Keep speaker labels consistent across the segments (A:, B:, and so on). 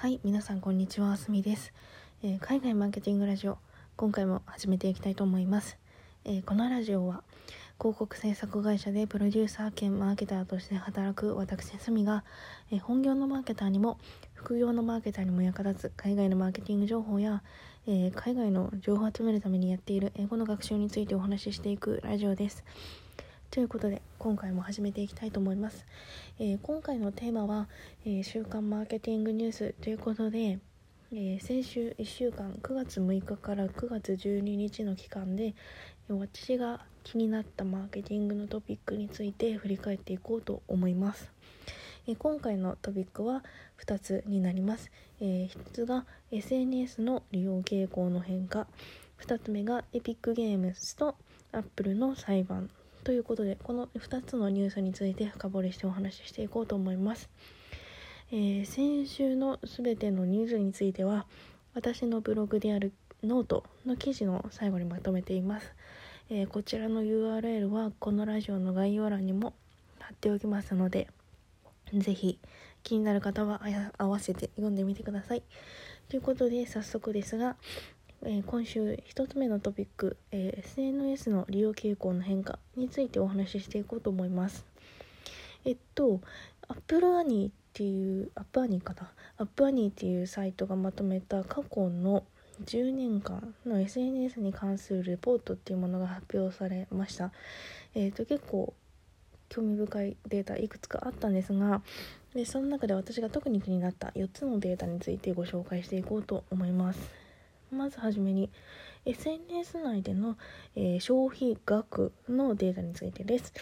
A: はい、皆さんこんにちは、あすみです、えー海外マーケティングラジオ、今回も始めていきたいと思います。えーこのラジオは広告制作会社でプロデューサー兼マーケターとして働く私すみが、えー本業のマーケターにも副業のマーケターにも役立つ海外のマーケティング情報や、え海外の情報を集めるためにやっている英語の学習についてお話ししていくラジオです。ということで今回も始めていきたいと思います。えー今回のテーマは、えー週刊マーケティングニュースということで、えー先週1週間9月6日から9月12日の期間で私が気になったマーケティングのトピックについて振り返っていこうと思います。え今回のトピックは2つになります。え1つが SNS の利用傾向の変化2つ目がエピックゲームズとアップルの裁判ということでこの2つのニュースについて深掘りしてお話ししていこうと思います。えー先週のすべてのニュースについては私のブログであるノートの記事の最後にまとめています。えーこちらの URL はこのラジオの概要欄にも貼っておきますのでぜひ気になる方は合わせて読んでみてください。ということで早速ですが、えー今週1つ目のトピック、えー SNS の利用傾向の変化についてお話ししていこうと思います。えっと、アップルアニーっていう、アップアニーかな、アップアニーっていうサイトがまとめた過去の10年間の SNS に関するレポートっていうものが発表されました。えっと、結構興味深いデータいくつかあったんですがでその中で私が特に気になった4つのデータについてご紹介していこうと思いますまずはじめに SNS 内での、えー消費額のデータについてです、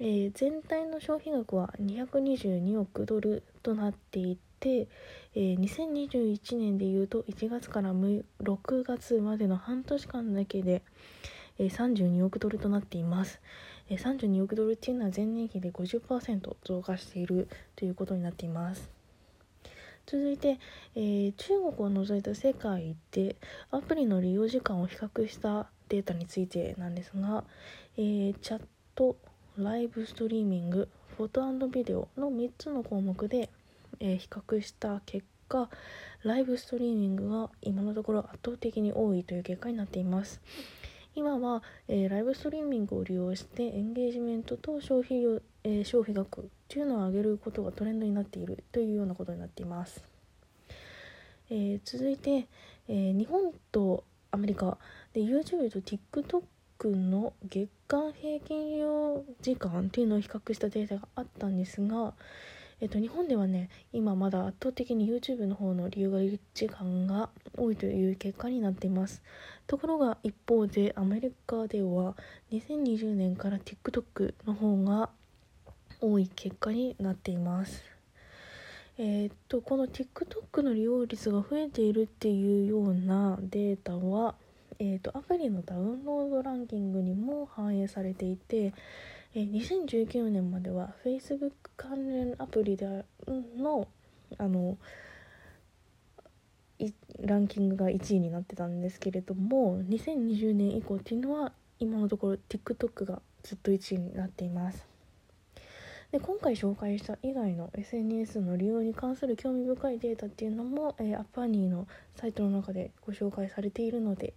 A: えー全体の消費額は222億ドルとなっていて、えー2021年でいうと1月から6月までの半年間だけで、えー32億ドルとなっています。えー32億ドルっていうのは前年比で50%増加しているということになっています。続いて、えー中国を除いた世界でアプリの利用時間を比較したデータについてなんですが、えーチャットライブストリーミングフォトビデオの3つの項目で、えー比較した結果ライブストリーミングが今のところ圧倒的に多いという結果になっています。今は、えーライブストリーミングを利用してエンゲージメントと消費量、えー消費額っていうのを上げることがトレンドになっているというようなことになっています。えー続いて、えー日本とアメリカで YouTube と TikTok の月間平均利用時間っていうのを比較したデータがあったんですが、えっと、日本ではね今まだ圧倒的に YouTube の方の利用時間が多いという結果になっていますところが一方でアメリカでは2020年から TikTok の方が多い結果になっていますえーっとこの TikTok の利用率が増えているっていうようなデータは、えーっとアプリのダウンロードランキングにも反映されていて、えー2019年までは Facebook 関連アプリであのあのランキングが1位になってたんですけれども2020年以降っていうのは今のところ TikTok がずっと1位になっています。で今回紹介した以外の SNS の利用に関する興味深いデータっていうのも、えーアッパーニーのサイトの中でご紹介されているので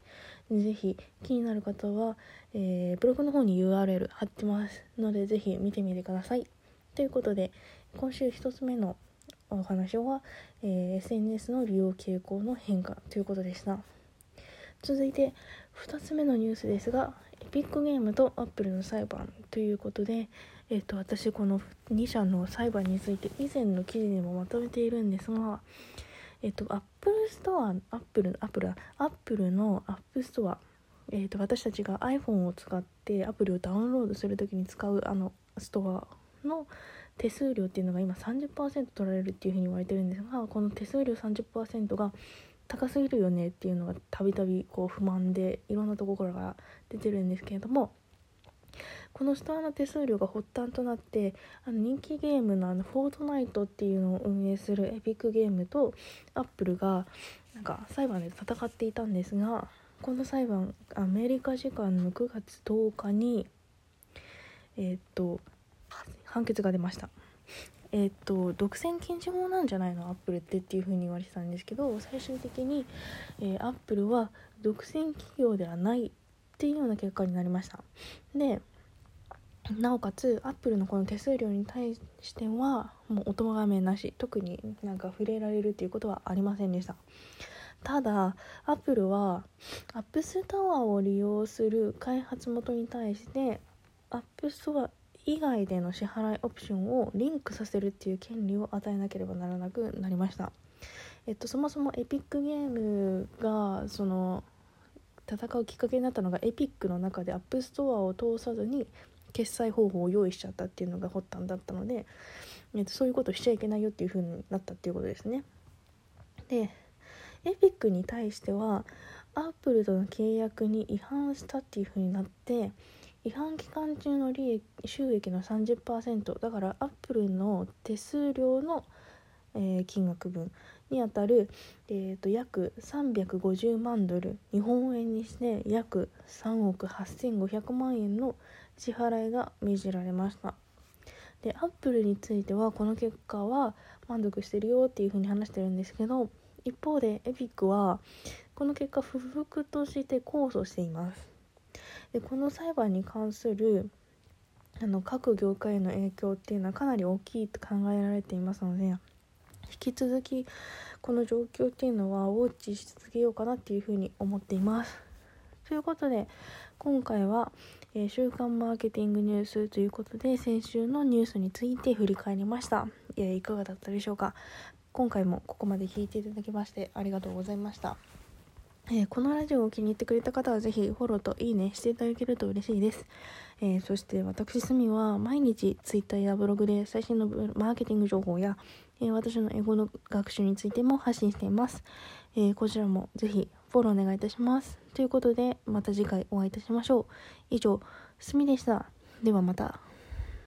A: ぜひ気になる方は、えーブログの方に URL 貼ってますのでぜひ見てみてください。ということで今週1つ目のお話は、えー SNS の利用傾向の変化ということでした。続いて2つ目のニュースですが Epic Game とアップルの裁判ということで、えー、と私この2社の裁判について以前の記事にもまとめているんですが、えー、と Apple Store アップルアップルアップルの App Store、えー、と私たちが iPhone を使ってアプリをダウンロードする時に使うあのストアの手数料っていうのが今30%取られるっていうふうに言われてるんですがこの手数料30%が高すぎるよねっていうのがたびたびこう不満でいろんなところから出てるんですけれどもこのストアの手数料が発端となってあの人気ゲームのあのフォートナイトっていうのを運営するエピックゲームとアップルがなんか裁判で戦っていたんですがこの裁判アメリカ時間の9月10日にえーっと判決が出ました。えっと独占禁止法なんじゃないの？アップルってっていう風に言われてたんですけど最終的に、えー、アップルは独占企業ではないっていうような結果になりました。でなおかつアップルのこの手数料に対してはもうお咎めなし。特になんか触れられるっていうことはありませんでした。ただアップルは App Store を利用する開発元に対してApp Store 以外での支払いオプションをリンクさせるっていう権利を与えなければならなくなりました。えっとそもそも Epic Game がその戦うきっかけになったのが Epic の中で App Store を通さずに決済方法を用意しちゃったっていうのが発端だったので、えっとそういうことしちゃいけないよっていう風になったっていうことですね。で Epic に対してはアップルとの契約に違反したっていう風になって違反期間中の利益収益の30%だからアップルの手数料の、えー、金額分にあたる、えーと、約350万ドル日本円にして約3億8500万円の支払いが命じられました。でアップルについてはこの結果は満足してるよっていうふうに話してるんですけど一方でエピックはこの結果不服として控訴しています。でこの裁判に関するあの各業界への影響っていうのはかなり大きいと考えられていますので引き続きこの状況っていうのはウォッチし続けようかなっていうふうに思っています。ということで今回は、えー、週刊マーケティングニュースということで先週のニュースについて振り返りました。いやいかがだったでしょうか？今回もここまで聞いていただきましてありがとうございました。えー、このラジオを気に入ってくれた方はぜひフォローといいねしていただけると嬉しいです。えー、そして私すみは毎日 Twitter やブログで最新のマーケティング情報や、えー、私の英語の学習についても発信しています。えこちらもぜひフォローお願いいたします。ということでまた次回お会いいたしましょう。以上、すみでした。ではまた。